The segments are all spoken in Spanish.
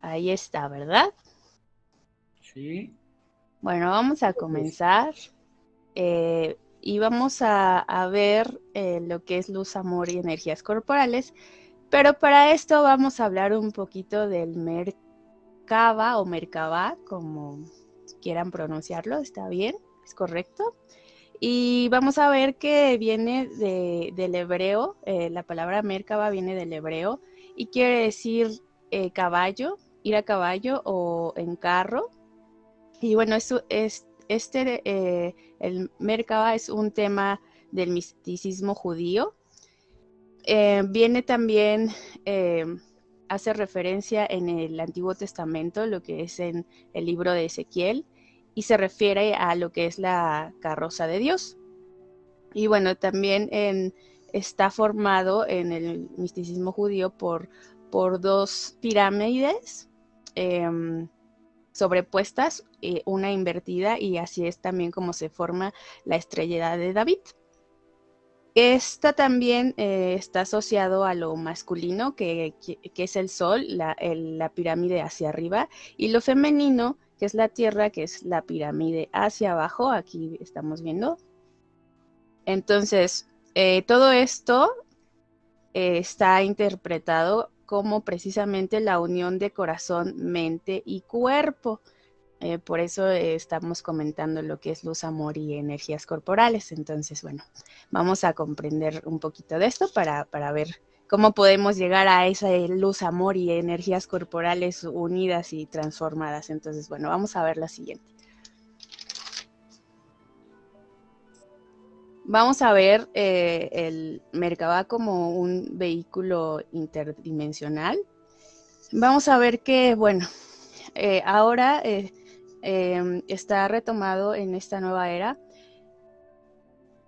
Ahí está, ¿verdad? Sí. Bueno, vamos a comenzar eh, y vamos a, ver eh, lo que es luz, amor y energías corporales. Pero para esto vamos a hablar un poquito del Merkaba o Merkaba, como quieran pronunciarlo, ¿está bien? ¿Es correcto? Y vamos a ver que viene del hebreo, eh, la palabra Merkaba viene del hebreo y quiere decir caballo, ir a caballo o en carro. Y bueno, eso es, este, eh, el Merkaba es un tema del misticismo judío. Eh, viene también, eh, hace referencia en el Antiguo Testamento, lo que es en el libro de Ezequiel, y se refiere a lo que es la carroza de Dios. Y bueno, también está formado en el misticismo judío por, por dos pirámides Em, sobrepuestas, eh, una invertida, y así es también como se forma la estrella de David. Esta también eh, está asociado a lo masculino, que, es el sol, la, la, pirámide hacia arriba, y lo femenino, que es la tierra, que es la pirámide hacia abajo, aquí estamos viendo. Entonces, eh, todo esto está interpretado como precisamente la unión de corazón, mente y cuerpo. Eh, por eso eh, estamos comentando lo que es luz, amor y energías corporales. Entonces, bueno, vamos a comprender un poquito de esto para, para ver cómo podemos llegar a esa luz, amor y energías corporales unidas y transformadas. Entonces, bueno, vamos a ver la siguiente. Vamos a ver eh, el Merkaba como un vehículo interdimensional. Vamos a ver que, bueno, eh, ahora eh, em, está retomado en esta nueva era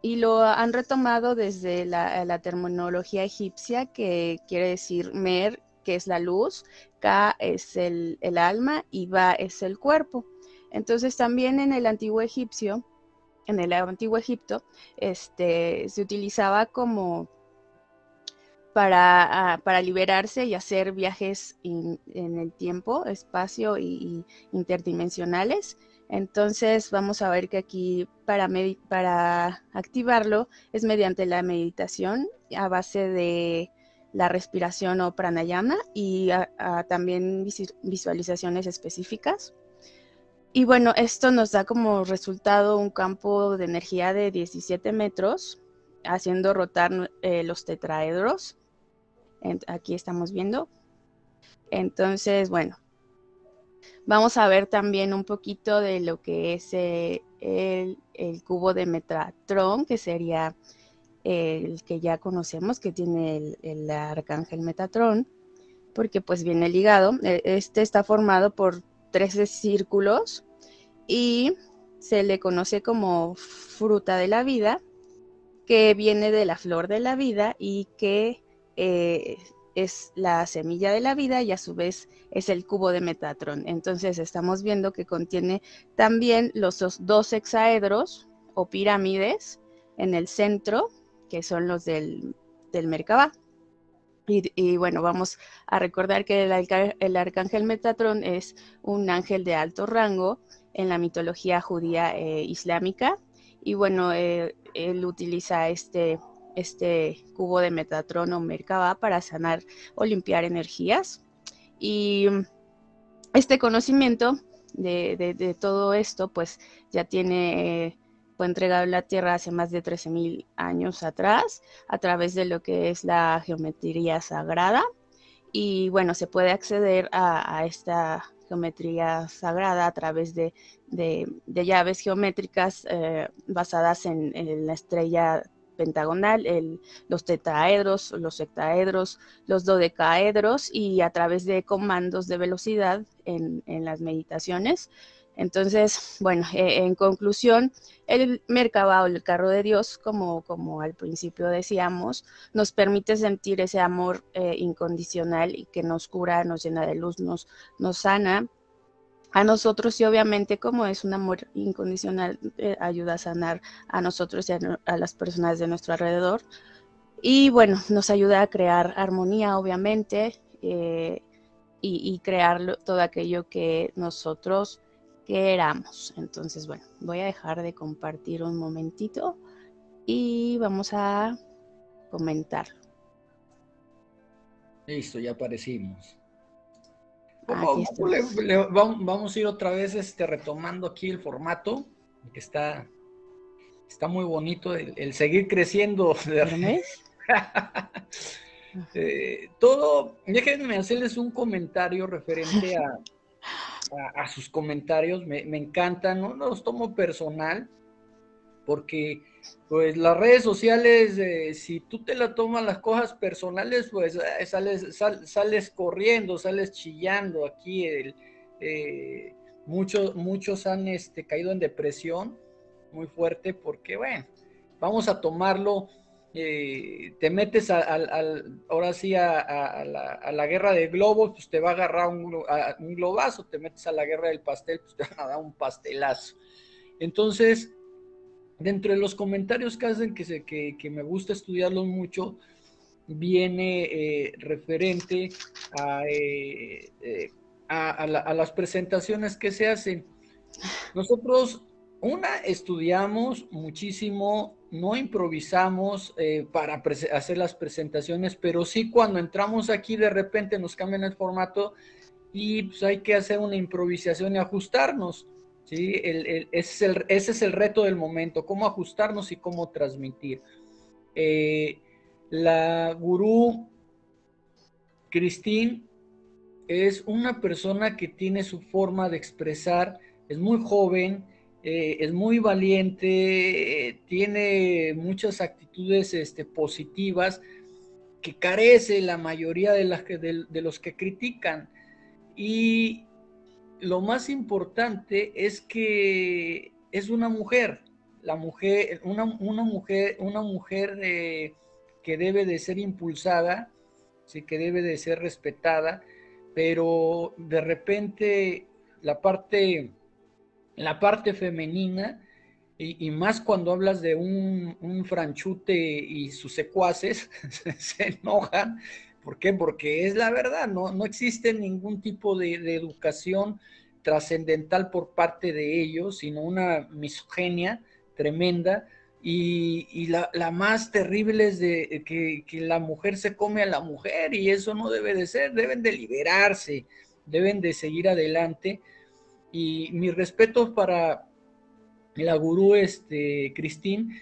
y lo han retomado desde la, terminología egipcia que quiere decir Mer, que es la luz, Ka es el, el alma y Ba es el cuerpo. Entonces también en el antiguo egipcio en el antiguo Egipto, este, se utilizaba como para, ah, para liberarse y hacer viajes en el tiempo, espacio y, interdimensionales. Entonces vamos a ver que aquí para, para activarlo es mediante la meditación a base de la respiración o pranayama y también visualizaciones específicas. Y bueno, esto nos da como resultado un campo de energía de 17 metros, haciendo rotar eh, los tetraedros. aquí estamos viendo. Entonces, bueno, vamos a ver también un poquito de lo que es eh, el, cubo de Metatron, que sería el que ya conocemos, que tiene el, el arcángel Metatron, porque pues viene ligado. E, este está formado por 13 círculos y se le conoce como fruta de la vida, que viene de la flor de la vida y que eh, es la semilla de la vida y a su vez es el cubo de Metatron. Entonces estamos viendo que contiene también los dos hexaedros o pirámides en el centro, que son los del, del Merkabah. Y, bueno, vamos a recordar que el, arcángel Metatron es un ángel de alto rango en la mitología judía e islámica. Y bueno, eh, él utiliza este, este cubo de Metatron o Merkaba para sanar o limpiar energías. Y este conocimiento de, todo esto, pues ya tiene eh, entregado en la Tierra hace más de 13.000 años atrás a través de lo que es la geometría sagrada. Y bueno, se puede acceder a, esta geometría sagrada a través de, llaves geométricas eh, basadas en, la estrella pentagonal, los tetraedros, los hectaedros, los dodecaedros y a través de comandos de velocidad en, en las meditaciones entonces, bueno, eh, en conclusión, el Merkaba o el carro de Dios, como, como al principio decíamos, nos permite sentir ese amor eh, incondicional y que nos cura, nos llena de luz, nos, nos sana a nosotros y obviamente como es un amor incondicional, eh, ayuda a sanar a nosotros y a, las personas de nuestro alrededor. Y bueno, nos ayuda a crear armonía, obviamente, y, crear todo aquello que nosotros queramos. Entonces, bueno, voy a dejar de compartir un momentito y vamos a comentarlo. Listo, ya aparecimos. Vamos, a ir otra vez este, retomando aquí el formato, que está, está muy bonito, el, seguir creciendo. De... eh, todo, déjenme hacerles un comentario referente a, sus comentarios, me, me encantan, no los tomo personal, porque pues las redes sociales, eh, si tú te la tomas las cosas personales, pues eh, sales, sales corriendo, sales chillando. Aquí eh, muchos, muchos han este, caído en depresión muy fuerte porque, bueno, vamos a tomarlo, te metes al, ahora sí a, la, guerra de globos, pues te va a agarrar un, globazo, te metes a la guerra del pastel, pues te van a dar un pastelazo. Entonces, dentro de los comentarios que hacen que, se, que, me gusta estudiarlos mucho, viene eh, referente eh, eh, a, a, las presentaciones que se hacen. Nosotros, una, estudiamos muchísimo, no improvisamos para hacer las presentaciones, pero sí cuando entramos aquí de repente nos cambian el formato y pues hay que hacer una improvisación y ajustarnos. ¿sí? ese, es el, reto del momento, cómo ajustarnos y cómo transmitir. Eh, la gurú Christine es una persona que tiene su forma de expresar, es muy joven, eh, es muy valiente, tiene muchas actitudes este, positivas que carece la mayoría de, las, de, los que critican. Y lo más importante es que es una mujer, la mujer, una, mujer, una mujer eh, que debe de ser impulsada, sí, que debe de ser respetada, pero de repente la parte, la parte femenina, y, más cuando hablas de un, franchute y sus secuaces, se enojan ¿Por qué? Porque es la verdad, no, no existe ningún tipo de, educación trascendental por parte de ellos, sino una misogenia tremenda. Y, la, más terrible es de que, la mujer se come a la mujer y eso no debe de ser, deben de liberarse, deben de seguir adelante. Y mi respeto para la gurú este, Cristín,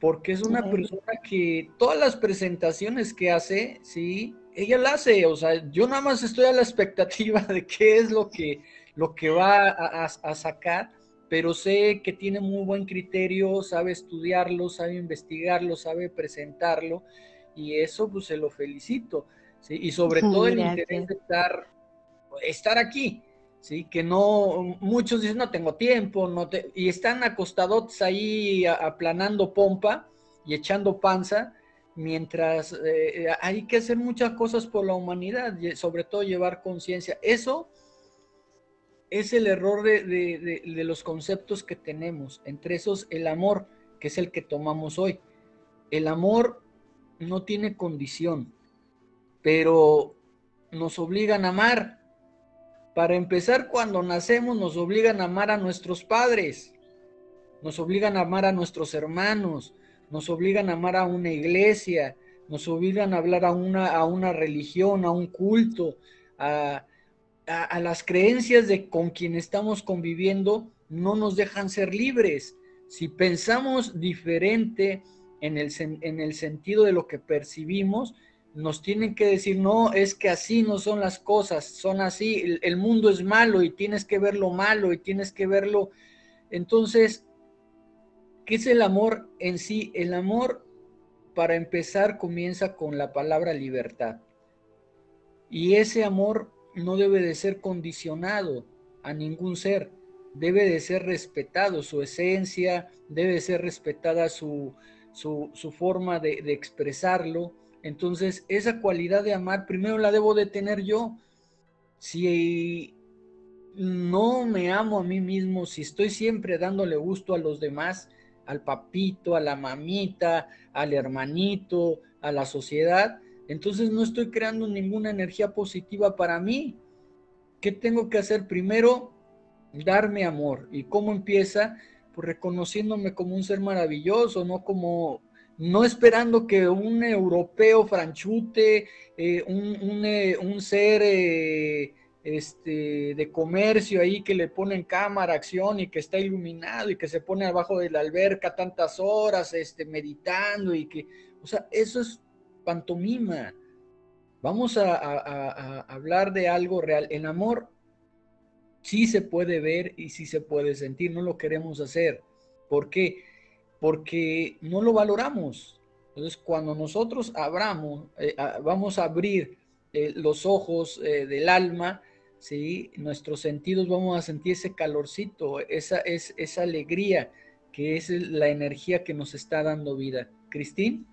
porque es una persona que todas las presentaciones que hace, sí, ella la hace, o sea, yo nada más estoy a la expectativa de qué es lo que, lo que va a, sacar, pero sé que tiene muy buen criterio, sabe estudiarlo, sabe investigarlo, sabe presentarlo, y eso pues se lo felicito, ¿sí? y sobre todo el interés de estar, estar aquí, ¿sí? Que no, muchos dicen, no tengo tiempo, y están acostados ahí aplanando pompa y echando panza, mientras eh, hay que hacer muchas cosas por la humanidad, sobre todo llevar conciencia. Eso es el error de, de, los conceptos que tenemos, entre esos el amor, que es el que tomamos hoy. El amor no tiene condición, pero nos obligan a amar, para empezar, cuando nacemos nos obligan a amar a nuestros padres, nos obligan a amar a nuestros hermanos, nos obligan a amar a una iglesia, nos obligan a hablar a una, a una religión, a un culto, a, las creencias de con quien estamos conviviendo, no nos dejan ser libres. Si pensamos diferente en el, en el sentido de lo que percibimos, nos tienen que decir, no, es que así no son las cosas, son así, el, mundo es malo y tienes que verlo malo y tienes que verlo. Entonces, ¿qué es el amor en sí? El amor, para empezar, comienza con la palabra libertad. Y ese amor no debe de ser condicionado a ningún ser, debe de ser respetado, su esencia, debe de ser respetada su, forma de, de expresarlo entonces, esa cualidad de amar primero la debo de tener yo. Si no me amo a mí mismo, si estoy siempre dándole gusto a los demás, al papito, a la mamita, al hermanito, a la sociedad, entonces no estoy creando ninguna energía positiva para mí. ¿qué tengo que hacer? Primero, darme amor. ¿Y cómo empieza? Pues reconociéndome como un ser maravilloso, no como, no esperando que un europeo franchute, eh, un, eh, un, ser eh, este, de comercio ahí que le ponen cámara, acción y que está iluminado y que se pone abajo de la alberca tantas horas este, meditando y que, o sea, eso es pantomima. Vamos a, a hablar de algo real. En amor sí se puede ver y sí se puede sentir, no lo queremos hacer. ¿Por qué? Porque no lo valoramos. Entonces, cuando nosotros abramos, eh, vamos a abrir eh, los ojos eh, del alma, ¿sí? nuestros sentidos vamos a sentir ese calorcito, esa, es, esa alegría que es la energía que nos está dando vida. Cristín.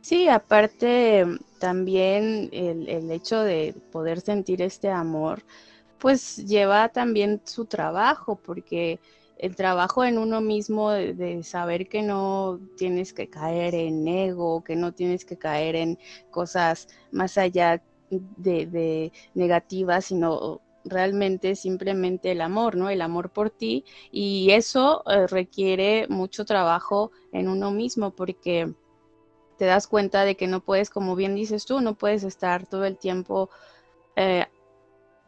Sí, aparte también el, el, hecho de poder sentir este amor, pues lleva también su trabajo, porque el trabajo en uno mismo de, saber que no tienes que caer en ego, que no tienes que caer en cosas más allá de, negativas, sino realmente simplemente el amor, ¿no? El amor por ti y eso eh, requiere mucho trabajo en uno mismo porque te das cuenta de que no puedes, como bien dices tú, no puedes estar todo el tiempo eh,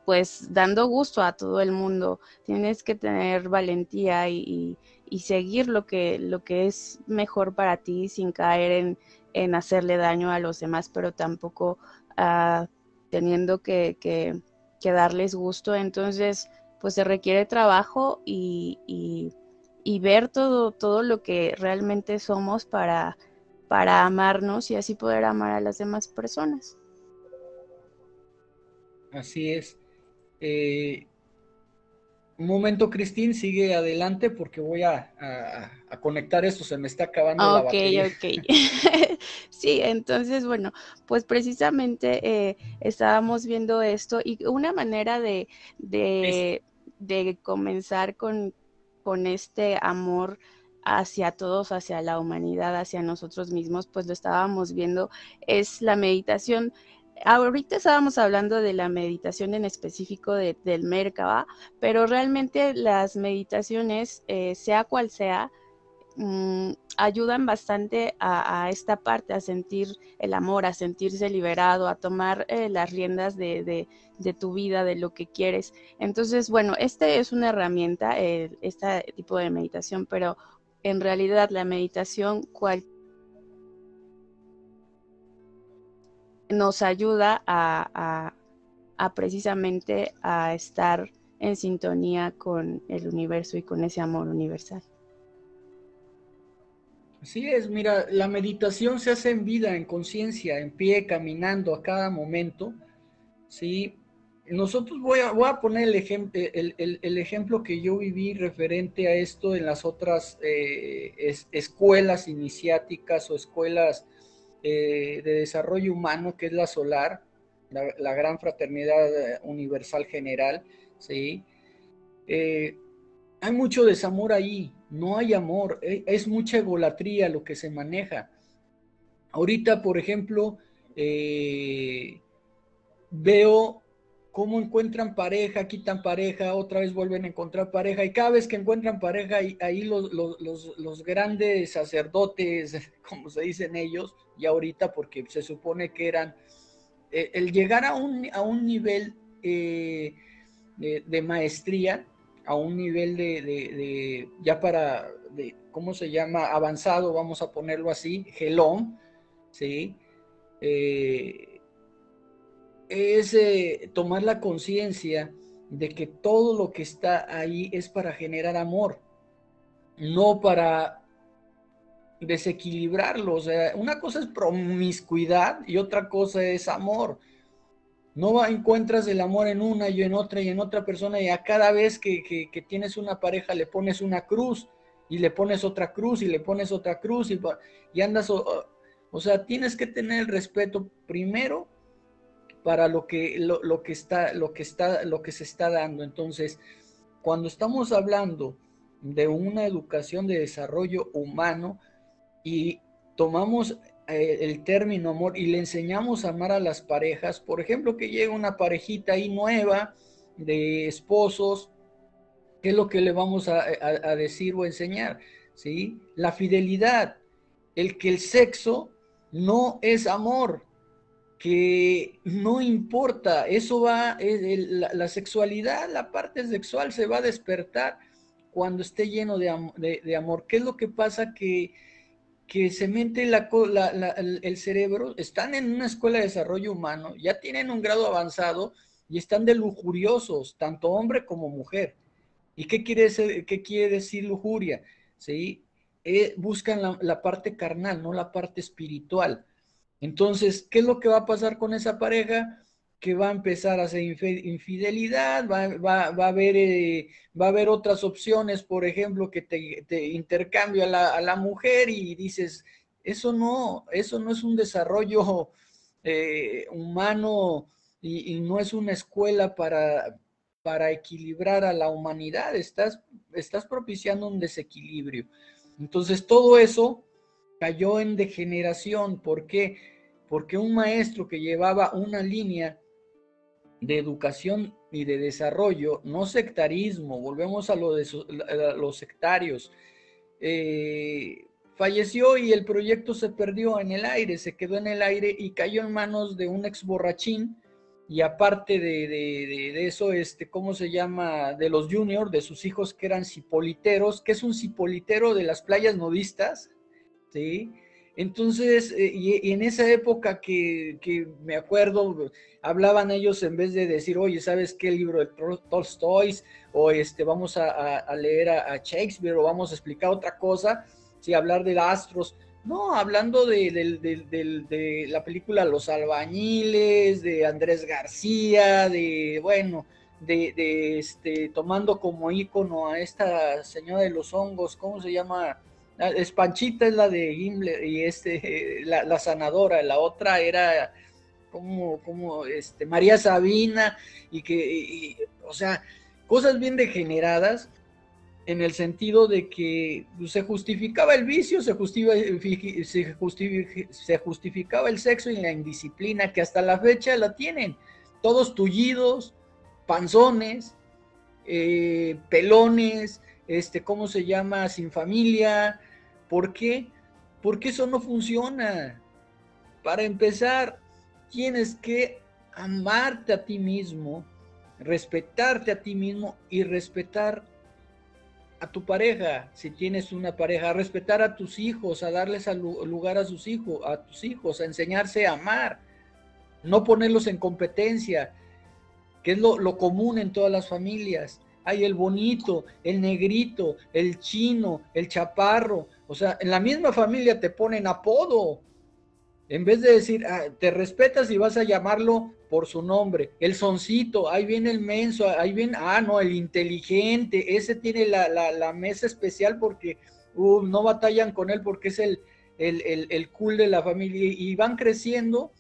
pues dando gusto a todo el mundo. Tienes que tener valentía y, seguir lo que, lo que es mejor para ti sin caer en, hacerle daño a los demás, pero tampoco ah, teniendo que, darles gusto. Entonces, pues se requiere trabajo y, ver todo, todo lo que realmente somos para, para amarnos y así poder amar a las demás personas. Así es. Eh, un momento, Cristín, sigue adelante porque voy a, conectar esto, se me está acabando la batería. Ok, ok. sí, entonces, bueno, pues precisamente eh, estábamos viendo esto y una manera de, de, comenzar con, con este amor hacia todos, hacia la humanidad, hacia nosotros mismos, pues lo estábamos viendo, es la meditación ahorita estábamos hablando de la meditación en específico del Merkaba, pero realmente las meditaciones, eh, sea cual sea, mm, ayudan bastante a, esta parte, a sentir el amor, a sentirse liberado, a tomar eh, las riendas de, tu vida, de lo que quieres. Entonces, bueno, este es una herramienta, este tipo de meditación, pero en realidad la meditación, cual, nos ayuda a, precisamente a estar en sintonía con el universo y con ese amor universal. Así es, mira, la meditación se hace en vida, en conciencia, en pie, caminando a cada momento. Sí, nosotros voy a, poner el, el, ejemplo que yo viví referente a esto en las otras eh, escuelas iniciáticas o escuelas eh, de desarrollo humano, que es la SOLAR, la, Gran Fraternidad Universal General, ¿sí? Eh, hay mucho desamor ahí, no hay amor, e, es mucha egolatría lo que se maneja. Ahorita, por ejemplo, eh, veo cómo encuentran pareja, quitan pareja, otra vez vuelven a encontrar pareja, y cada vez que encuentran pareja, ahí los, los, grandes sacerdotes, como se dicen ellos, y ahorita porque se supone que eran, eh, el llegar a un, a un nivel eh, de, maestría, a un nivel de, ya para, de, ¿cómo se llama? Avanzado, vamos a ponerlo así, gelón, ¿sí? Eh, es eh, tomar la conciencia de que todo lo que está ahí es para generar amor, no para desequilibrarlo. O sea, una cosa es promiscuidad y otra cosa es amor. No encuentras el amor en una y en otra y en otra persona y a cada vez que, tienes una pareja le pones una cruz y le pones otra cruz y le pones otra cruz y, y andas, o sea, tienes que tener el respeto primero para lo que, lo, que está, lo, que está, lo que se está dando. Entonces, cuando estamos hablando de una educación de desarrollo humano y tomamos eh, el término amor y le enseñamos a amar a las parejas, por ejemplo, que llega una parejita ahí nueva de esposos, ¿qué es lo que le vamos a, decir o enseñar? ¿Sí? La fidelidad, el que el sexo no es amor, que no importa, eso va, la, sexualidad, la parte sexual se va a despertar cuando esté lleno de, amor. ¿Qué es lo que pasa? Que, que se mente el cerebro, están en una escuela de desarrollo humano, ya tienen un grado avanzado y están de lujuriosos, tanto hombre como mujer. ¿Y qué quiere, qué quiere decir lujuria? ¿Sí? Eh, buscan la parte carnal, no la parte espiritual. Entonces, ¿qué es lo que va a pasar con esa pareja? Que va a empezar a hacer infidelidad, va, a, haber, eh, va a otras opciones, por ejemplo, que te, intercambio a la, mujer y dices, eso no, eso no es un desarrollo eh, humano y, no es una escuela para, para equilibrar a la humanidad, estás, estás propiciando un desequilibrio. Entonces, todo eso cayó en degeneración. ¿Por qué? porque un maestro que llevaba una línea de educación y de desarrollo, no sectarismo, volvemos a lo de los sectarios, eh, falleció y el proyecto se perdió en el aire, se quedó en el aire y cayó en manos de un ex borrachín y aparte de, eso, este, ¿cómo se llama? De los juniors, de sus hijos que eran cipoliteros, que es un cipolitero de las playas nudistas, ¿sí? Entonces, eh, y, en esa época que, me acuerdo, hablaban ellos en vez de decir, oye, ¿sabes qué libro de Tolstoy? O este, vamos a, leer a, Shakespeare o vamos a explicar otra cosa, si hablar de astros. No, hablando de, de, la película Los Albañiles, de Andrés García, de, bueno, de, este, tomando como ícono a esta señora de los hongos, ¿cómo se llama? Espanchita es la de Himmler y este, la, sanadora, la otra era como, como este, María Sabina y que, o sea, cosas bien degeneradas en el sentido de que se justificaba el vicio, se, se, se justificaba el sexo y la indisciplina que hasta la fecha la tienen. Todos tullidos, panzones, eh, pelones, este, ¿cómo se llama? Sin familia. ¿Por qué? Porque eso no funciona. Para empezar, tienes que amarte a ti mismo, respetarte a ti mismo y respetar a tu pareja, si tienes una pareja, a respetar a tus hijos, a darles lugar a sus hijos, a tus hijos, a enseñarse a amar, no ponerlos en competencia, que es lo, lo común en todas las familias hay el bonito, el negrito, el chino, el chaparro. O sea, en la misma familia te ponen apodo. En vez de decir, ah, te respetas y vas a llamarlo por su nombre. El soncito, ahí viene el menso, ahí viene, ah, no, el inteligente, ese tiene la, mesa especial porque uh, no batallan con él porque es el, el, el, el cool de la familia y van creciendo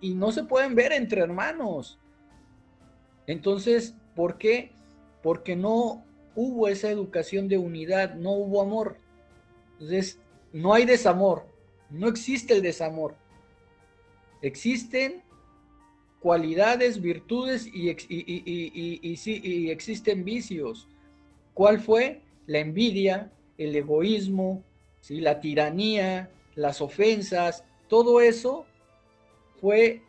y no se pueden ver entre hermanos. Entonces, ¿por qué? Porque no hubo esa educación de unidad, no hubo amor. Entonces, no hay desamor, no existe el desamor. Existen cualidades, virtudes y, y, existen vicios. ¿Cuál fue? La envidia, el egoísmo, la tiranía, las ofensas, todo eso fue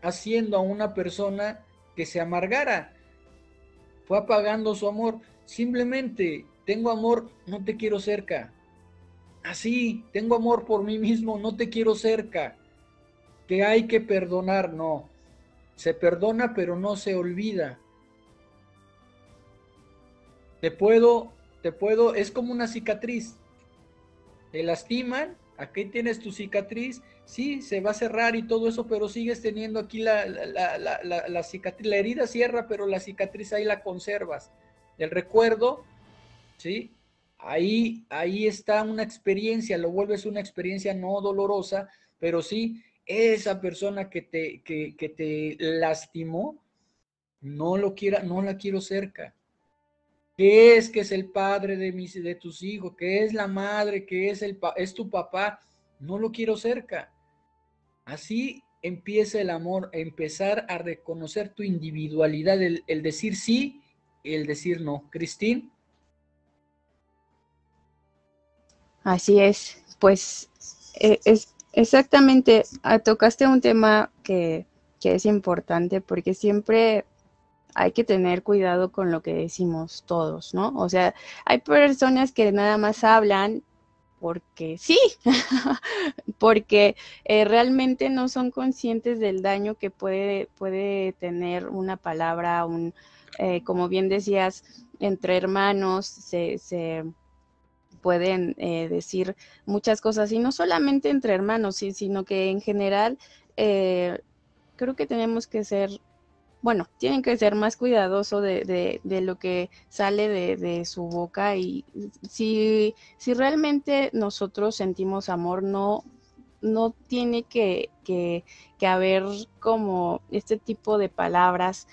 haciendo a una persona que se amargara fue apagando su amor. Simplemente tengo amor, no te quiero cerca. Así, tengo amor por mí mismo, no te quiero cerca. Que hay que perdonar, no. Se perdona, pero no se olvida. Te puedo, te puedo, es como una cicatriz. Te lastiman, aquí tienes tu cicatriz, sí, se va a cerrar y todo eso, pero sigues teniendo aquí la, la, cicatriz, la herida cierra, pero la cicatriz ahí la conservas. El recuerdo, ¿sí? Ahí, ahí está una experiencia, lo vuelves una experiencia no dolorosa, pero sí, esa persona que te, que, que te lastimó, no lo quiera, no la quiero cerca. ¿Qué es que es el padre de, mis, de tus hijos? ¿Qué es la madre? ¿Qué es, el, es tu papá? No lo quiero cerca. Así empieza el amor, empezar a reconocer tu individualidad, el, decir sí y el decir no. Cristín. Así es, pues e, es exactamente, ah, tocaste un tema que, que es importante porque siempre hay que tener cuidado con lo que decimos todos, ¿no? O sea, hay personas que nada más hablan porque sí, porque eh, realmente no son conscientes del daño que puede, puede tener una palabra, un, eh, como bien decías, entre hermanos se, se pueden eh, decir muchas cosas, y no solamente entre hermanos, sino que en general creo que tenemos que ser bueno, tienen que ser más cuidadosos de, lo que sale de, su boca y si, si realmente nosotros sentimos amor, no, no tiene que, que, haber como este tipo de palabras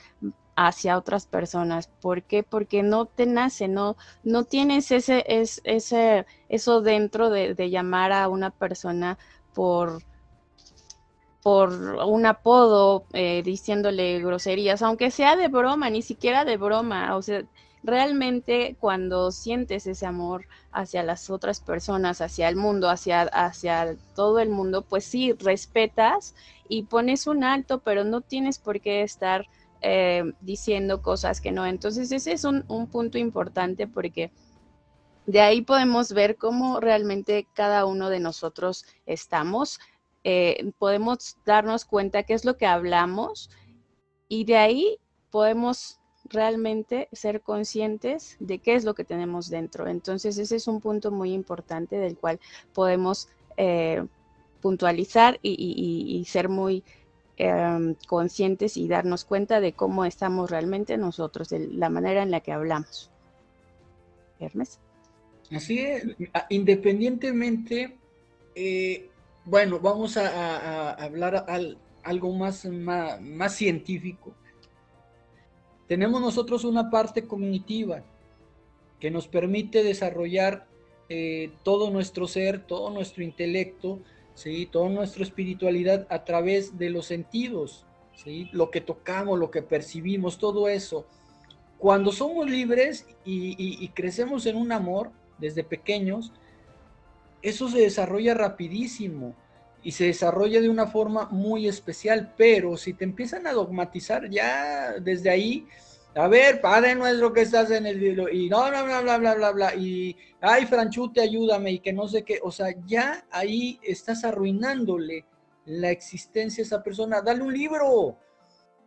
hacia otras personas. ¿Por qué? Porque no te nace, no, no tienes ese, ese, eso dentro de, de llamar a una persona por por un apodo eh, diciéndole groserías, aunque sea de broma, ni siquiera de broma, o sea, realmente cuando sientes ese amor hacia las otras personas, hacia el mundo, hacia, hacia todo el mundo, pues sí, respetas y pones un alto, pero no tienes por qué estar eh, diciendo cosas que no. Entonces ese es un, un punto importante porque de ahí podemos ver cómo realmente cada uno de nosotros estamos eh, podemos darnos cuenta qué es lo que hablamos y de ahí podemos realmente ser conscientes de qué es lo que tenemos dentro. Entonces ese es un punto muy importante del cual podemos eh, puntualizar y, ser muy em, conscientes y darnos cuenta de cómo estamos realmente nosotros, de la manera en la que hablamos. Hermes. Así es, independientemente, eh, bueno, vamos a, hablar algo más, más, científico. Tenemos nosotros una parte cognitiva que nos permite desarrollar eh, todo nuestro ser, todo nuestro intelecto, ¿sí? toda nuestra espiritualidad a través de los sentidos, ¿sí? lo que tocamos, lo que percibimos, todo eso. Cuando somos libres y crecemos en un amor desde pequeños, eso se desarrolla rapidísimo y se desarrolla de una forma muy especial, pero si te empiezan a dogmatizar ya desde ahí, a ver, Padre nuestro que estás en el y no, no, bla, bla, bla, bla, bla, y, ay, Franchute, ayúdame, y que no sé qué, o sea, ya ahí estás arruinándole la existencia a esa persona, dale un libro,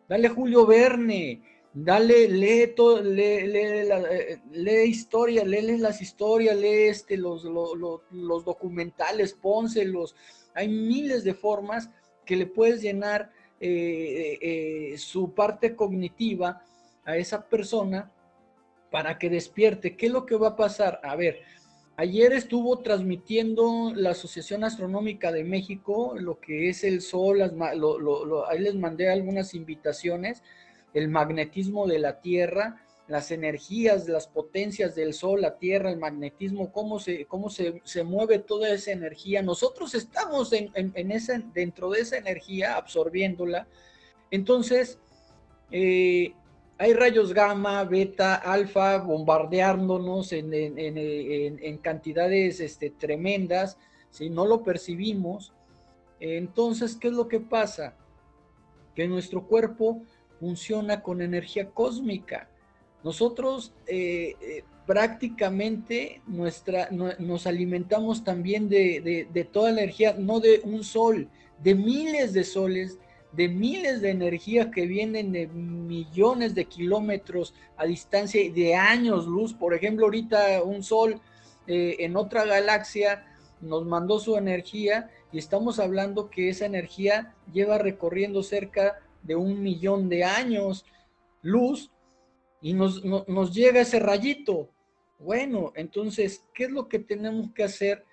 dale Julio Verne, dale, lee, todo, lee, lee, eh, lee historia, lee las historias, lee este, los, los, documentales, pónselos. Hay miles de formas que le puedes llenar eh, eh, su parte cognitiva a esa persona para que despierte. ¿Qué es lo que va a pasar? A ver, ayer estuvo transmitiendo la Asociación Astronómica de México lo que es el Sol, ahí les mandé algunas invitaciones el magnetismo de la Tierra, las energías, las potencias del Sol, la Tierra, el magnetismo, cómo se, cómo se, mueve toda esa energía. Nosotros estamos en, esa, dentro de esa energía, absorbiéndola. Entonces, eh, hay rayos gamma, beta, alfa bombardeándonos en, cantidades este, tremendas, si no lo percibimos. Entonces, ¿qué es lo que pasa? Que nuestro cuerpo funciona con energía cósmica. Nosotros eh, eh, prácticamente nuestra, nos alimentamos también de, toda la energía, no de un sol, de miles de soles, de miles de energía que vienen de millones de kilómetros a distancia y de años luz. Por ejemplo, ahorita un sol eh, en otra galaxia nos mandó su energía y estamos hablando que esa energía lleva recorriendo cerca de un millón de años luz y nos, nos llega ese rayito. Bueno, entonces, ¿qué es lo que tenemos que hacer?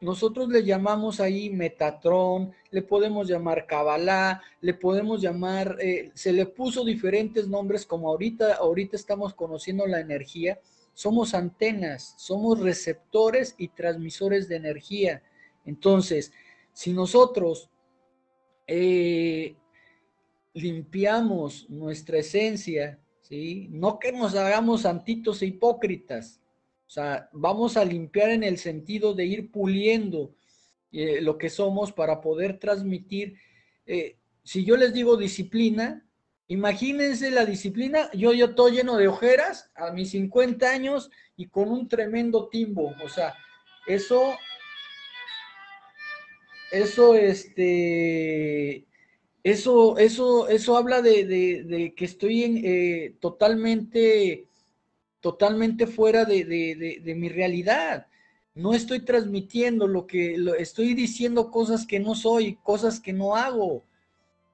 Nosotros le llamamos ahí Metatrón, le podemos llamar Kabbalah, le podemos llamar, eh, se le puso diferentes nombres como ahorita, ahorita estamos conociendo la energía. Somos antenas, somos receptores y transmisores de energía. Entonces, si nosotros eh, limpiamos nuestra esencia, ¿sí? No que nos hagamos santitos e hipócritas, o sea, vamos a limpiar en el sentido de ir puliendo eh, lo que somos para poder transmitir. Eh, si yo les digo disciplina, imagínense la disciplina, yo, yo estoy lleno de ojeras a mis 50 años y con un tremendo timbo, o sea, eso, eso, este, eso, eso, eso habla de, que estoy eh, totalmente, totalmente fuera de, mi realidad. No estoy transmitiendo lo que estoy diciendo cosas que no soy, cosas que no hago.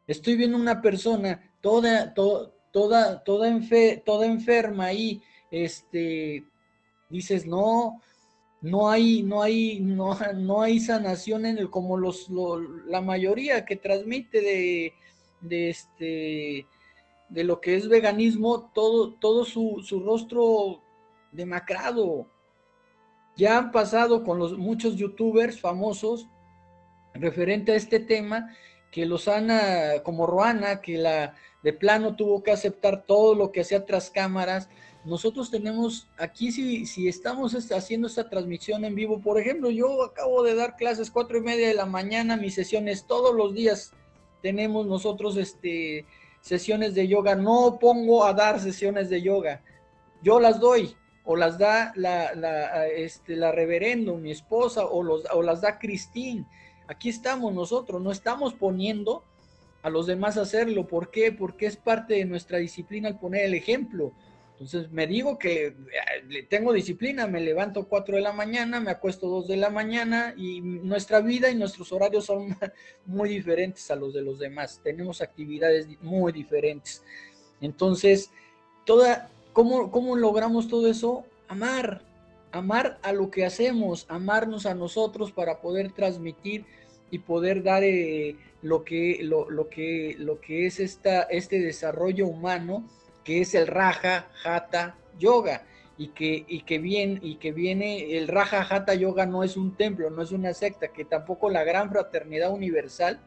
Estoy viendo una persona toda, toda, toda, toda enferma ahí, este, dices, no, no hay, no hay, no, no hay sanación en el, como los, la mayoría que transmite de, de este de lo que es veganismo, todo, todo su, su rostro demacrado. Ya han pasado con los muchos youtubers famosos referente a este tema, que los han, ah, como Roana, que la de plano tuvo que aceptar todo lo que hacía tras cámaras, nosotros tenemos aquí, si, si estamos haciendo esta transmisión en vivo, por ejemplo, yo acabo de dar clases cuatro y media de la mañana, mis sesiones todos los días tenemos nosotros este, sesiones de yoga. No pongo a dar sesiones de yoga, yo las doy o las da la, este, reverendo, mi esposa, o, los, o las da Cristín. Aquí estamos nosotros, no estamos poniendo a los demás a hacerlo. ¿Por qué? Porque es parte de nuestra disciplina el poner el ejemplo. Entonces me digo que eh, tengo disciplina, me levanto 4 de la mañana, me acuesto 2 de la mañana y nuestra vida y nuestros horarios son muy diferentes a los de los demás. Tenemos actividades muy diferentes. Entonces, toda, ¿cómo, cómo logramos todo eso? Amar, amar a lo que hacemos, amarnos a nosotros para poder transmitir y poder dar eh, lo, que, lo, lo, que, lo que es esta, este desarrollo humano que es el Raja Hatha Yoga y que, y que, viene, y que viene, el Raja Hatha Yoga no es un templo, no es una secta, que tampoco la gran fraternidad universal,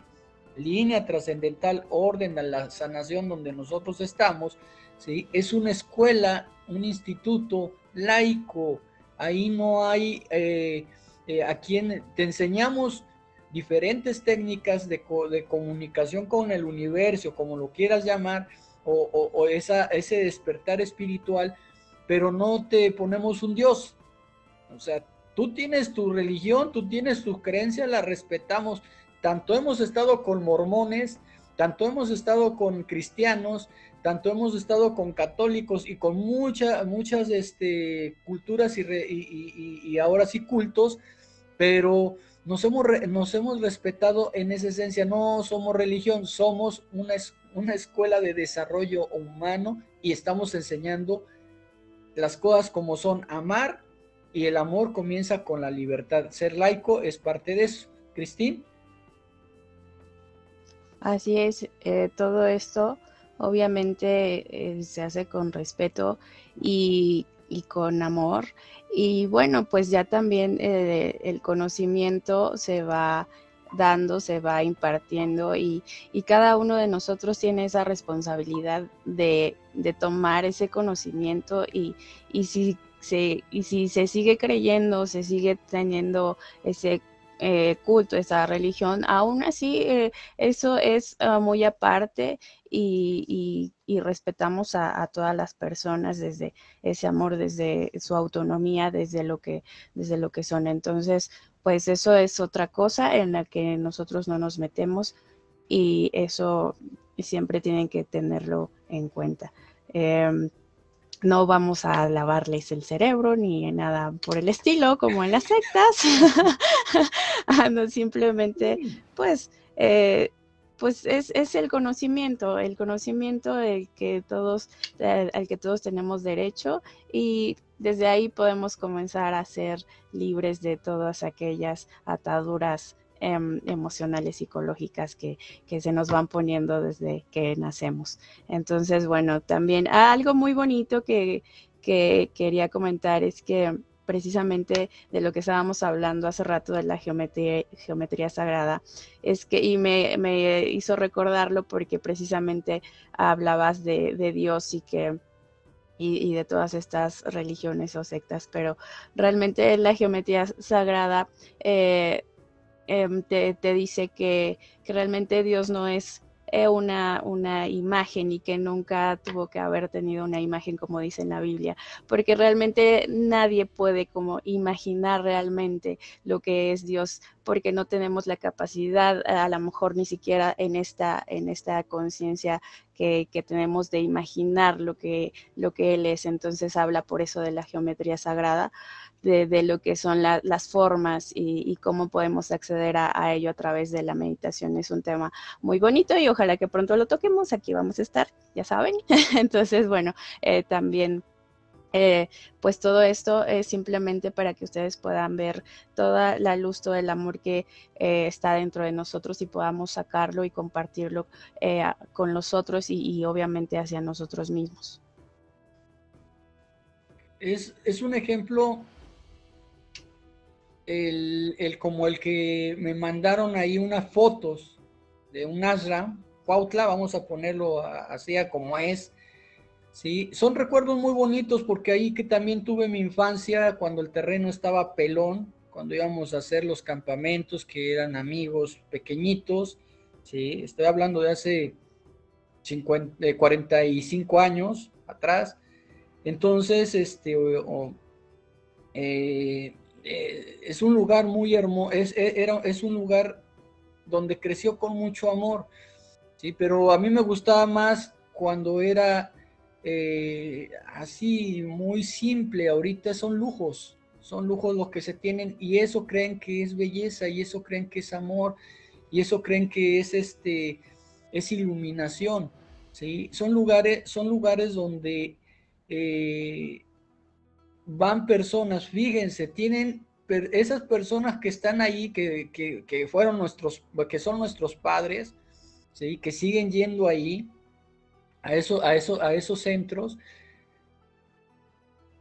línea trascendental, orden a la sanación donde nosotros estamos, ¿sí? es una escuela, un instituto laico, ahí no hay eh, eh, a quien te enseñamos diferentes técnicas de, de comunicación con el universo, como lo quieras llamar, o, esa, ese despertar espiritual, pero no te ponemos un Dios. O sea, tú tienes tu religión, tú tienes tu creencia, la respetamos. Tanto hemos estado con mormones, tanto hemos estado con cristianos, tanto hemos estado con católicos y con muchas muchas este, culturas y, y, ahora sí cultos, pero nos hemos, nos hemos respetado en esa esencia. No somos religión, somos una, una escuela de desarrollo humano y estamos enseñando las cosas como son amar y el amor comienza con la libertad. Ser laico es parte de eso. Cristín. Así es, eh, todo esto obviamente eh, se hace con respeto y, con amor. Y bueno, pues ya también eh, el conocimiento se va dando, se va impartiendo y, cada uno de nosotros tiene esa responsabilidad de, tomar ese conocimiento y, si se, y si se sigue creyendo, se sigue teniendo ese eh, culto, esa religión, aún así eh, eso es ah, muy aparte y, respetamos a, todas las personas desde ese amor, desde su autonomía, desde lo que, desde lo que son. Entonces, pues eso es otra cosa en la que nosotros no nos metemos y eso siempre tienen que tenerlo en cuenta. Em, no vamos a lavarles el cerebro ni nada por el estilo, como en las sectas. Ah, no, simplemente, pues, eh, pues es, el conocimiento, el conocimiento que todos, al que todos tenemos derecho y desde ahí podemos comenzar a ser libres de todas aquellas ataduras em, emocionales, psicológicas que, se nos van poniendo desde que nacemos. Entonces, bueno, también algo muy bonito que quería comentar es que precisamente de lo que estábamos hablando hace rato de la geometría, geometría sagrada, es que, y me, me hizo recordarlo porque precisamente hablabas de, de Dios y que y, de todas estas religiones o sectas, pero realmente la geometría sagrada eh, em, te, dice que, que, realmente Dios no es eh, una, una imagen y que nunca tuvo que haber tenido una imagen como dice en la Biblia, porque realmente nadie puede como imaginar realmente lo que es Dios, porque no tenemos la capacidad, a lo mejor ni siquiera en esta, en esta conciencia que, que, tenemos de imaginar lo que, lo que Él es. Entonces habla por eso de la geometría sagrada de, lo que son las formas y, cómo podemos acceder a, ello a través de la meditación. Es un tema muy bonito y ojalá que pronto lo toquemos. Aquí vamos a estar, ya saben. Entonces, bueno, eh, también eh, pues todo esto es simplemente para que ustedes puedan ver toda la luz, todo el amor que eh, está dentro de nosotros y podamos sacarlo y compartirlo con los otros y, obviamente hacia nosotros mismos. Es, es, un ejemplo el, como el que me mandaron ahí unas fotos de un ashram, Cuautla, vamos a ponerlo así como es. Sí, son recuerdos muy bonitos porque ahí que también tuve mi infancia cuando el terreno estaba pelón, cuando íbamos a hacer los campamentos que eran amigos pequeñitos, sí, estoy hablando de hace 50, 45 años atrás. Entonces, este, eh, eh, es un lugar muy hermoso, es, e, era, es un lugar donde creció con mucho amor, ¿sí? pero a mí me gustaba más cuando era eh, así muy simple, ahorita son lujos, son lujos los que se tienen y eso creen que es belleza y eso creen que es amor y eso creen que es este es iluminación, ¿sí? Son lugares, son lugares donde eh, van personas, fíjense, tienen esas personas que están ahí, que, fueron nuestros, que son nuestros padres, ¿sí? que siguen yendo ahí, a, eso, a, eso, a esos centros,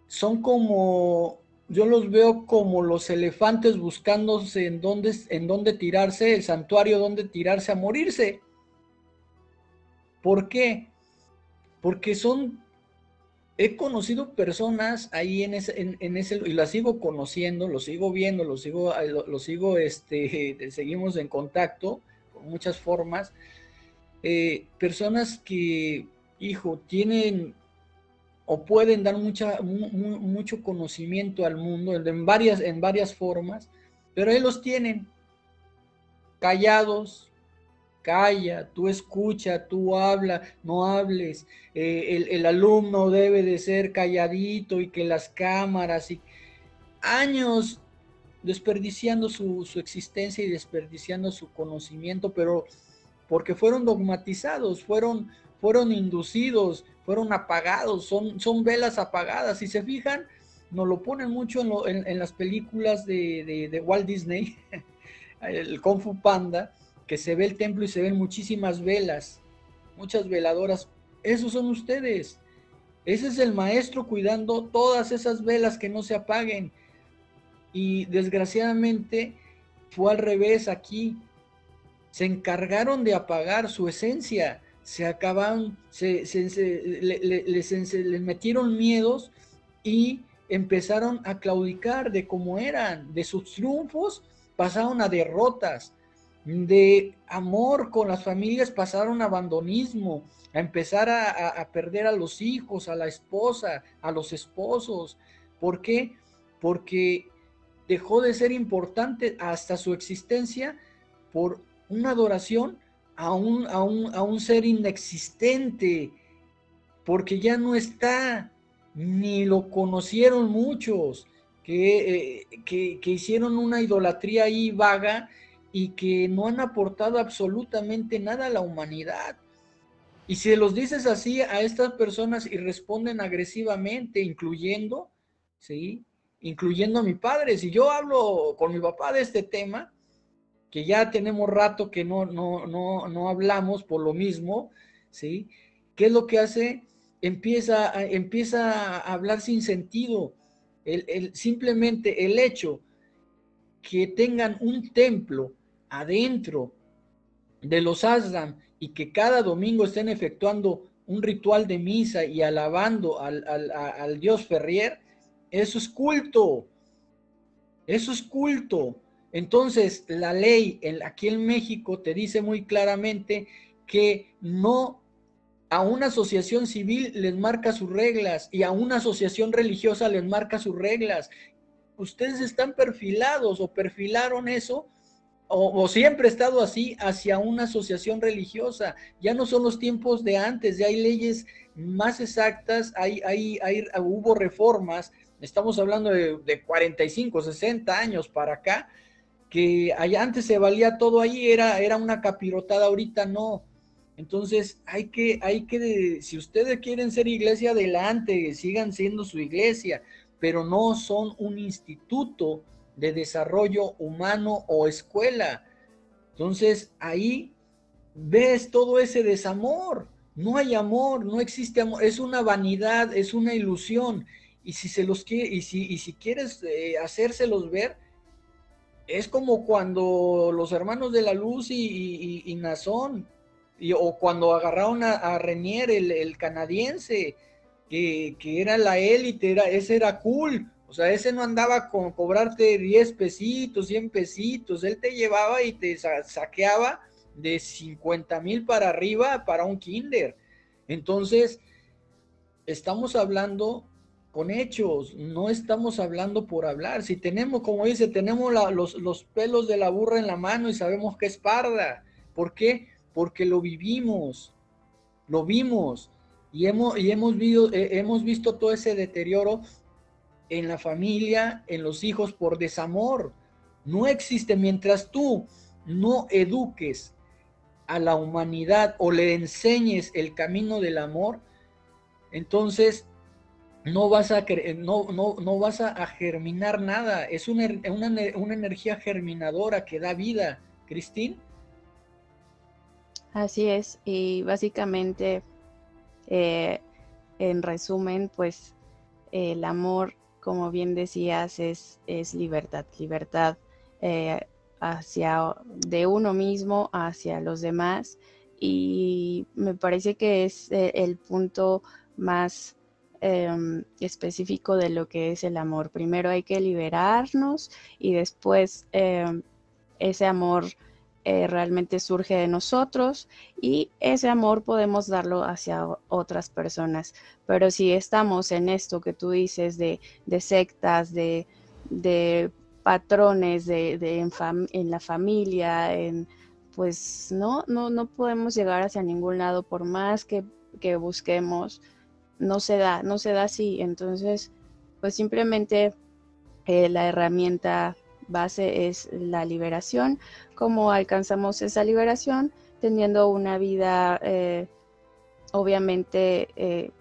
son como, yo los veo como los elefantes buscándose en dónde, en dónde tirarse, el santuario donde tirarse a morirse. ¿Por qué? Porque son he conocido personas ahí en ese, en, ese, y las sigo conociendo, los sigo viendo, los sigo, eh, lo, sigo, este, seguimos en contacto con muchas formas. Eh, personas que, hijo, tienen o pueden dar mucha, mucho conocimiento al mundo en varias, en varias formas, pero ahí los tienen callados, calla, tú escucha, tú habla, no hables. Eh, el, alumno debe de ser calladito y que las cámaras y años desperdiciando su, existencia y desperdiciando su conocimiento, pero porque fueron dogmatizados, fueron, fueron inducidos, fueron apagados, son, son velas apagadas. Si se fijan, nos lo ponen mucho en, las películas de, de Walt Disney, el Kung Fu Panda, que se ve el templo y se ven muchísimas velas, muchas veladoras. Esos son ustedes. Ese es el maestro cuidando todas esas velas que no se apaguen. Y desgraciadamente fue al revés aquí. Se encargaron de apagar su esencia. Se acaban, se, les metieron miedos y empezaron a claudicar de cómo eran. De sus triunfos pasaron a derrotas de amor con las familias pasaron a abandonismo, a empezar a, perder a los hijos, a la esposa, a los esposos. ¿Por qué? Porque dejó de ser importante hasta su existencia por una adoración a un, a un, ser inexistente, porque ya no está, ni lo conocieron muchos, que, eh, que, que hicieron una idolatría ahí vaga y que no han aportado absolutamente nada a la humanidad. Y si los dices así a estas personas y responden agresivamente, incluyendo, ¿sí? Incluyendo a mi padre. Si yo hablo con mi papá de este tema, que ya tenemos rato que no, no, no, no hablamos por lo mismo, ¿sí? ¿Qué es lo que hace? Empieza, empieza a hablar sin sentido. El, simplemente el hecho que tengan un templo adentro de los Asdam y que cada domingo estén efectuando un ritual de misa y alabando al, al dios Ferrier, eso es culto. Eso es culto. Entonces, la ley aquí en México te dice muy claramente que no a una asociación civil les marca sus reglas y a una asociación religiosa les marca sus reglas. Ustedes están perfilados o perfilaron eso o, siempre ha estado así hacia una asociación religiosa. Ya no son los tiempos de antes, ya hay leyes más exactas, hay, hay, hay hubo reformas, estamos hablando de, de 45, 60 años para acá, que allá antes se valía todo ahí, era, era una capirotada, ahorita no. Entonces hay que, hay que, si ustedes quieren ser iglesia, adelante, sigan siendo su iglesia, pero no son un instituto de desarrollo humano o escuela. Entonces ahí ves todo ese desamor. No hay amor, no existe amor, es una vanidad, es una ilusión. Y si se los quiere, y si, y si quieres eh, hacérselos ver, es como cuando los hermanos de la luz y, y Nazón o cuando agarraron a, Renier, el, canadiense, que, era la élite, era, ese era cool. O sea, ese no andaba con cobrarte 10 pesitos, 100 pesitos. Él te llevaba y te saqueaba de 50 mil para arriba para un kinder. Entonces, estamos hablando con hechos, no estamos hablando por hablar. Si tenemos, como dice, tenemos los, los, pelos de la burra en la mano y sabemos que es parda. ¿Por qué? porque lo vivimos, lo vimos y hemos, y hemos, hemos visto todo ese deterioro en la familia, en los hijos por desamor. No existe mientras tú no eduques a la humanidad o le enseñes el camino del amor, entonces no vas a, no, no, no vas a, germinar nada. Es una, una, una energía germinadora que da vida. Cristín. Así es, y básicamente, eh, en resumen, pues el amor, como bien decías, es, es libertad, libertad eh, hacia de uno mismo, hacia los demás, y me parece que es eh, el punto más em, específico de lo que es el amor. Primero hay que liberarnos y después em, ese amor eh, realmente surge de nosotros y ese amor podemos darlo hacia otras personas. Pero si estamos en esto que tú dices de, sectas, de, patrones de, en, la familia, en, pues no, no, no podemos llegar hacia ningún lado por más que, busquemos. No se da, no se da así. Entonces, pues simplemente eh, la herramienta base es la liberación. ¿Cómo alcanzamos esa liberación? Teniendo una vida eh, obviamente eh,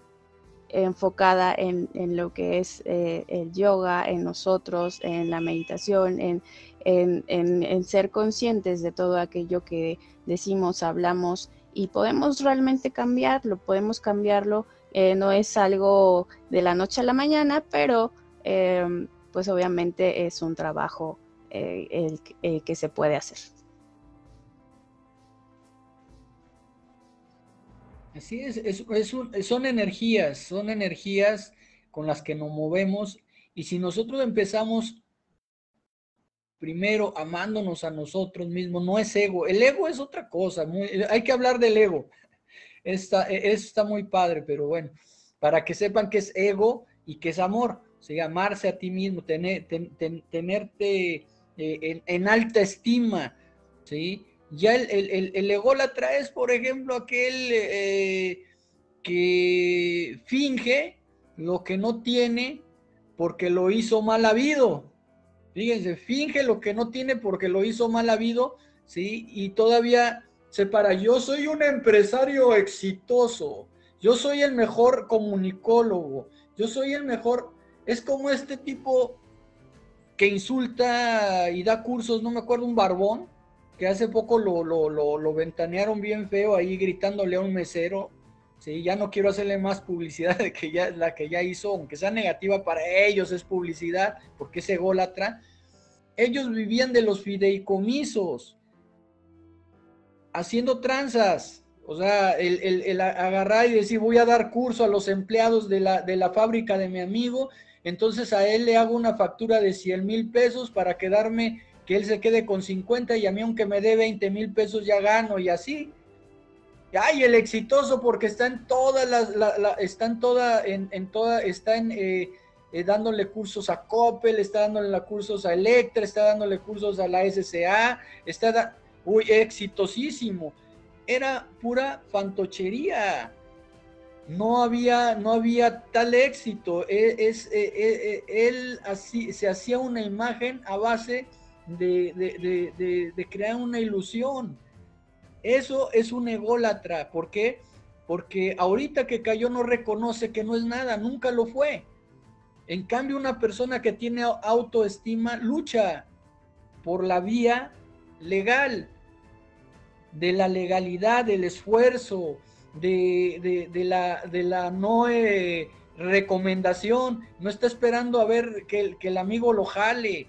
enfocada en, lo que es eh, el yoga, en nosotros, en la meditación, en, en, ser conscientes de todo aquello que decimos, hablamos y podemos realmente cambiarlo, podemos cambiarlo. no es algo de la noche a la mañana, pero pues obviamente es un trabajo eh, el, que se puede hacer. Así es, son energías, son energías con las que nos movemos y si nosotros empezamos primero amándonos a nosotros mismos, no es ego, el ego es otra cosa, hay que hablar del ego, está, e, está muy padre, pero bueno, para que sepan que es ego y que es amor, o amarse a ti mismo, tener, tenerte eh, en, alta estima, ¿sí? Ya el, el, el, ególatra es, por ejemplo, aquel eh, que finge lo que no tiene porque lo hizo mal habido. Fíjense, finge lo que no tiene porque lo hizo mal habido, ¿sí? Y todavía se para, yo soy un empresario exitoso, yo soy el mejor comunicólogo, yo soy el mejor, es como este tipo que insulta y da cursos, no me acuerdo, un barbón, que hace poco lo, lo, lo, ventanearon bien feo ahí gritándole a un mesero, ¿sí? Ya no quiero hacerle más publicidad de que ya, la que ya hizo, aunque sea negativa para ellos, es publicidad, porque es ególatra. Ellos vivían de los fideicomisos, haciendo tranzas. O sea, el, agarrar y decir, voy a dar curso a los empleados de la, de la fábrica de mi amigo, entonces a él le hago una factura de 100 mil pesos para quedarme, que él se quede con 50 y a mí aunque me dé 20 mil pesos ya gano y así. Ay, el exitoso porque está en todas las, la, están toda, en, en toda, está en, eh, eh, dándole cursos a Coppel, está dándole cursos a Electra, está dándole cursos a la SCA, está, uy, exitosísimo. Era pura fantochería. No había, no había tal éxito. E, es, e, e, él así, se hacía una imagen a base de, de, de crear una ilusión eso es un ególatra. ¿Por qué? Porque ahorita que cayó no reconoce que no es nada, nunca lo fue. En cambio, una persona que tiene autoestima lucha por la vía legal, de la legalidad, del esfuerzo, de, la, de la no recomendación. No está esperando a ver que, que el amigo lo jale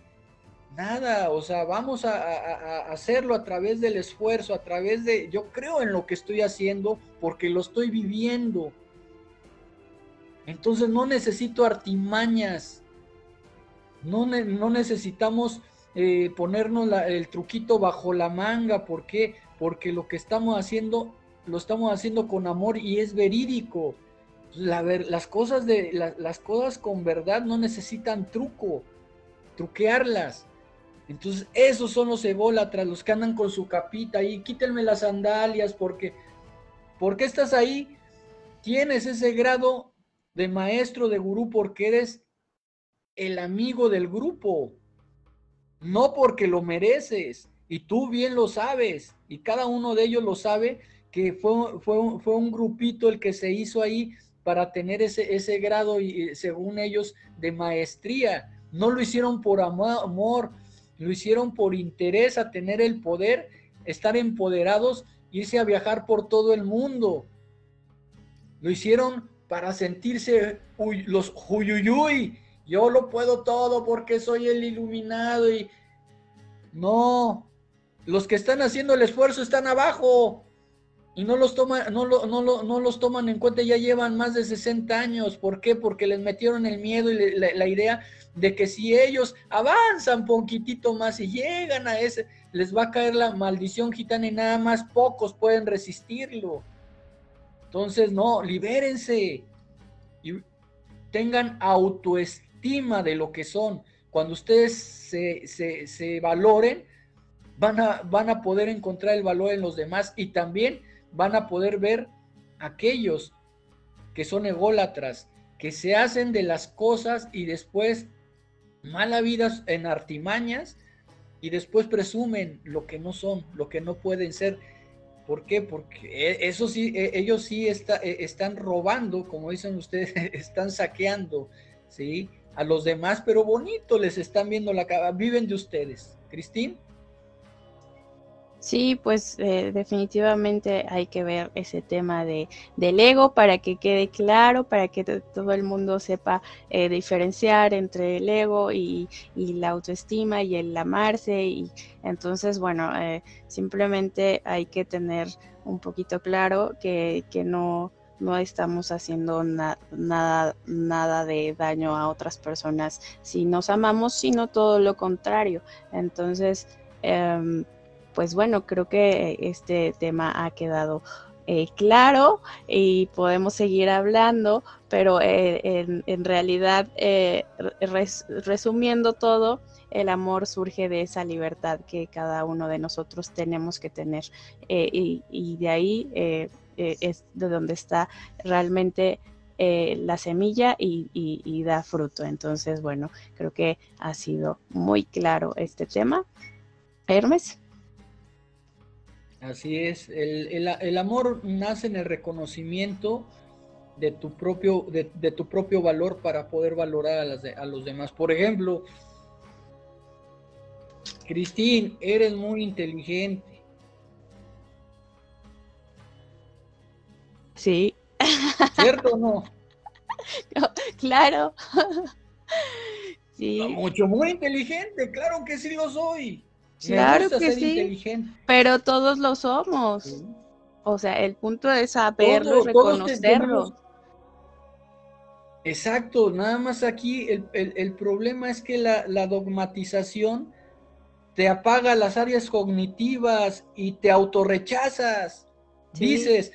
Nada, o sea, vamos a, hacerlo a través del esfuerzo, a través de, yo creo en lo que estoy haciendo porque lo estoy viviendo. Entonces no necesito artimañas, no, no necesitamos eh, ponernos el truquito bajo la manga, ¿por qué? Porque lo que estamos haciendo, lo estamos haciendo con amor y es verídico. las, cosas las cosas con verdad no necesitan truco, truquearlas. Entonces, esos son los ególatras, los que andan con su capita y quítenme las sandalias porque, ¿por qué estás ahí? Tienes ese grado de maestro, de gurú, porque eres el amigo del grupo, no porque lo mereces. Y tú bien lo sabes, y cada uno de ellos lo sabe, que fue, fue, fue un grupito el que se hizo ahí para tener ese, ese grado, y, según ellos, de maestría. No lo hicieron por amor, lo hicieron por interés a tener el poder, estar empoderados, irse a viajar por todo el mundo. Lo hicieron para sentirse los huyuyuy, yo lo puedo todo porque soy el iluminado y no, los que están haciendo el esfuerzo están abajo y no los toman, no, no, los toman en cuenta, ya llevan más de 60 años. ¿Por qué? Porque les metieron el miedo y la idea de que si ellos avanzan poquitito más y llegan a ese, les va a caer la maldición gitana y nada más pocos pueden resistirlo. Entonces, no, libérense y tengan autoestima de lo que son. Cuando ustedes se, valoren, van a, van a poder encontrar el valor en los demás y también van a poder ver aquellos que son ególatras, que se hacen de las cosas y después mala vida en artimañas y después presumen lo que no son, lo que no pueden ser. ¿Por qué? Porque e, eso sí, e, ellos sí e, están robando, como dicen ustedes, están saqueando, ¿sí? A los demás, pero bonito les están viendo la cara, viven de ustedes. Cristín. Sí, pues eh, definitivamente hay que ver ese tema de, del ego para que quede claro, para que todo el mundo sepa eh, diferenciar entre el ego y, la autoestima y el amarse. Y entonces, bueno, eh, simplemente hay que tener un poquito claro que, que no, no estamos haciendo nada, nada de daño a otras personas si nos amamos, sino todo lo contrario. Entonces, em, pues bueno, creo que este tema ha quedado eh, claro y podemos seguir hablando, pero eh, en, realidad, eh, resumiendo todo, el amor surge de esa libertad que cada uno de nosotros tenemos que tener y, de ahí es de donde está realmente la semilla y, y, da fruto. Entonces, bueno, creo que ha sido muy claro este tema. Hermes. Así es, el, amor nace en el reconocimiento de tu propio, de, tu propio valor para poder valorar a, las a los demás. Por ejemplo, Cristín, eres muy inteligente. Sí. ¿Cierto o no? claro. sí. Mucho, muy inteligente, claro que sí lo soy. Claro que sí. Pero todos lo somos. O sea, el punto es saberlo y reconocerlo. Exacto, nada más aquí el, problema es que la, dogmatización te apaga las áreas cognitivas y te autorrechazas. Dices,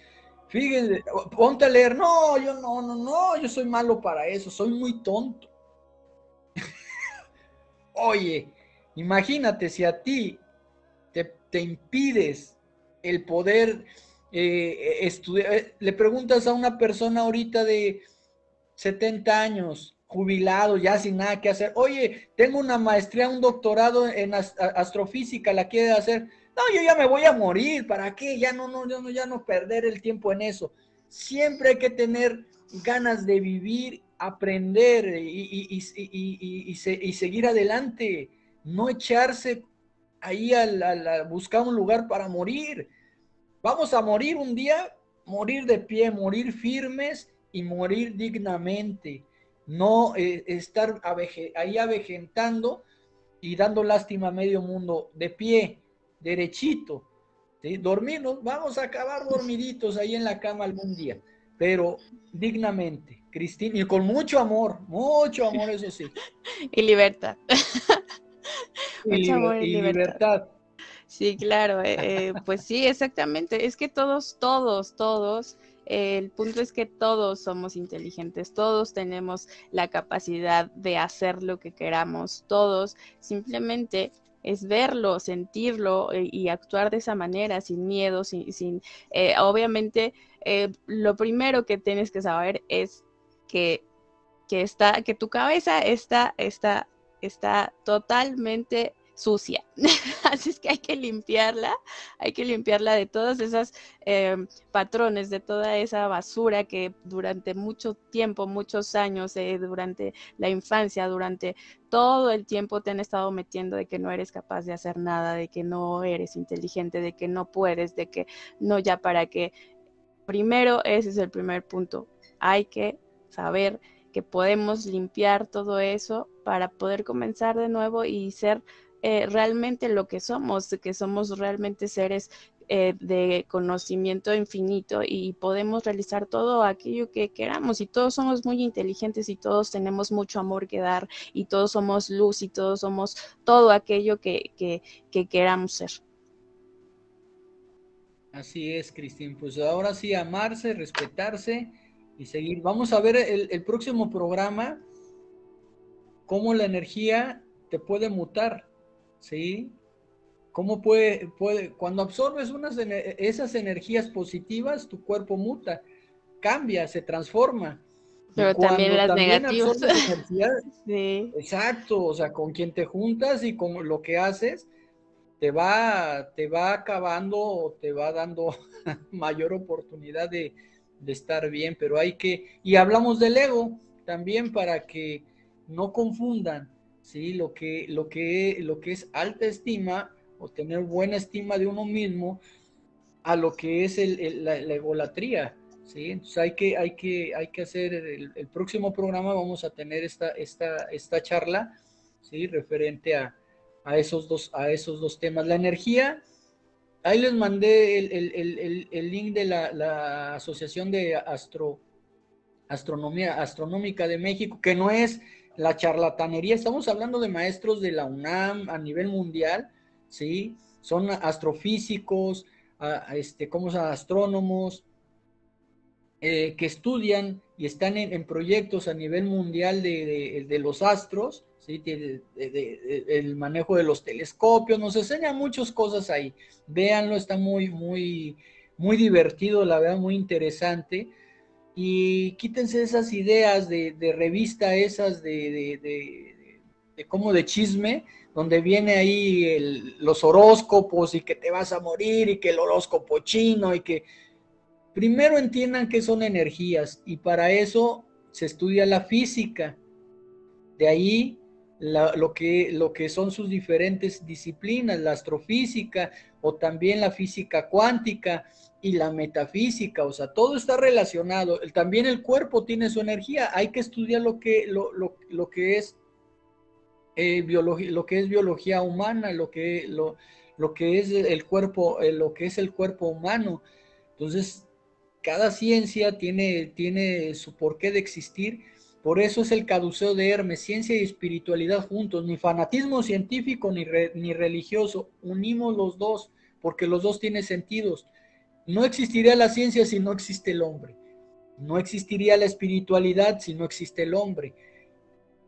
fíjense, ponte a leer, no, yo no, no, no, yo soy malo para eso, soy muy tonto. Oye, imagínate si a ti te, impides el poder eh, estudiar, eh, le preguntas a una persona ahorita de 70 años, jubilado, ya sin nada que hacer. Oye, tengo una maestría, un doctorado en astrofísica, ¿la quiere hacer? No, yo ya me voy a morir, ¿para qué? Ya no, no, no, ya no perder el tiempo en eso. Siempre hay que tener ganas de vivir, aprender y, y, seguir adelante, no echarse ahí a buscar un lugar para morir. Vamos a morir un día, morir de pie, morir firmes y morir dignamente, no eh, estar ahí avejentando y dando lástima a medio mundo de pie, derechito, ¿sí? dormirnos, vamos a acabar dormiditos ahí en la cama algún día, pero dignamente, Cristina, y con mucho amor, mucho amor, eso sí. y libertad. y, amor y, libertad. Sí, claro, eh, eh, pues sí, exactamente. Es que todos, todos, todos el punto es que todos somos inteligentes, todos tenemos la capacidad de hacer lo que queramos, todos simplemente es verlo, sentirlo eh, y actuar de esa manera, sin miedo, sin, eh, obviamente, eh, lo primero que tienes que saber es que, que, está, que tu cabeza está, está, está totalmente sucia. Así es que hay que limpiarla, hay que limpiarla de todos esos em, patrones, de toda esa basura que durante mucho tiempo, muchos años, eh, durante la infancia, durante todo el tiempo te han estado metiendo de que no eres capaz de hacer nada, de que no eres inteligente, de que no puedes, de que no ya para qué. Primero, ese es el primer punto. Hay que saber que podemos limpiar todo eso para poder comenzar de nuevo y ser eh, realmente lo que somos, que somos realmente seres eh, de conocimiento infinito y podemos realizar todo aquello que queramos y todos somos muy inteligentes y todos tenemos mucho amor que dar y todos somos luz y todos somos todo aquello que, que, queramos ser. Así es, Cristín. Pues ahora sí, amarse, respetarse y seguir. Vamos a ver el, el próximo programa, cómo la energía te puede mutar ¿sí? ¿Cómo puede, puede, cuando absorbes unas, esas energías positivas, tu cuerpo muta, cambia, se transforma. Pero también las negativas. sí. Exacto, o sea, con quien te juntas y con lo que haces, te va, te va acabando o te va dando mayor oportunidad de, de estar bien, pero hay que, y hablamos del ego también para que no confundan ¿sí? Lo que, lo que, lo que es alta estima o tener buena estima de uno mismo a lo que es el, la, egolatría, ¿sí? Entonces hay que, hay que, hay que hacer, el, próximo programa vamos a tener esta, esta, esta charla, ¿sí? Referente a, a, esos dos, a esos dos temas. La energía, ahí les mandé el, el link de la, la, Asociación de Astro, Astronomía Astronómica de México, que no es la charlatanería, estamos hablando de maestros de la UNAM a nivel mundial, ¿sí? Son astrofísicos, este, como son astrónomos, eh, que estudian y están en, proyectos a nivel mundial de, los astros, ¿sí? el manejo de los telescopios, nos enseñan muchas cosas ahí. Véanlo, está muy, muy, muy divertido, la verdad, muy interesante y quítense esas ideas de, revista, esas de, de, como de chisme, donde viene ahí los horóscopos y que te vas a morir y que el horóscopo chino y que primero entiendan que son energías y para eso se estudia la física. De ahí lo, que, lo que son sus diferentes disciplinas, la astrofísica o también la física cuántica y la metafísica, o sea, todo está relacionado. También el cuerpo tiene su energía, hay que estudiar lo que, lo, que es eh, biología, lo que es biología humana, lo que, lo, lo que es el cuerpo, eh, lo que es el cuerpo humano. Entonces, cada ciencia tiene, tiene su porqué de existir. Por eso es el caduceo de Hermes, ciencia y espiritualidad juntos, ni fanatismo científico ni, ni religioso. Unimos los dos, porque los dos tienen sentidos. No existiría la ciencia si no existe el hombre. No existiría la espiritualidad si no existe el hombre.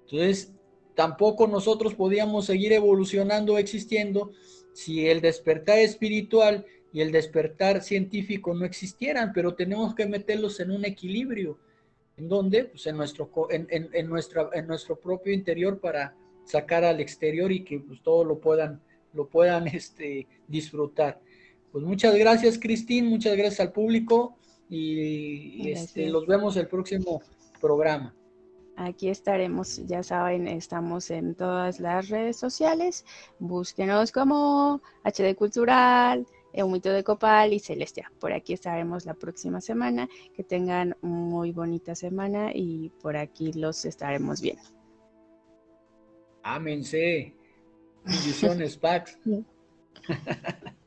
Entonces, tampoco nosotros podíamos seguir evolucionando, existiendo, si el despertar espiritual y el despertar científico no existieran, pero tenemos que meterlos en un equilibrio. ¿En donde Pues en nuestro, en, en, nuestra, en nuestro propio interior para sacar al exterior y que pues todos lo puedan, lo puedan este, disfrutar. Pues muchas gracias, Cristín, muchas gracias al público y este, los vemos el próximo programa. Aquí estaremos, ya saben, estamos en todas las redes sociales. Búsquenos como HD Cultural, Humito de Copal y Celestia. Por aquí estaremos la próxima semana. Que tengan muy bonita semana y por aquí los estaremos viendo. Ámense. Bendiciones, Pax.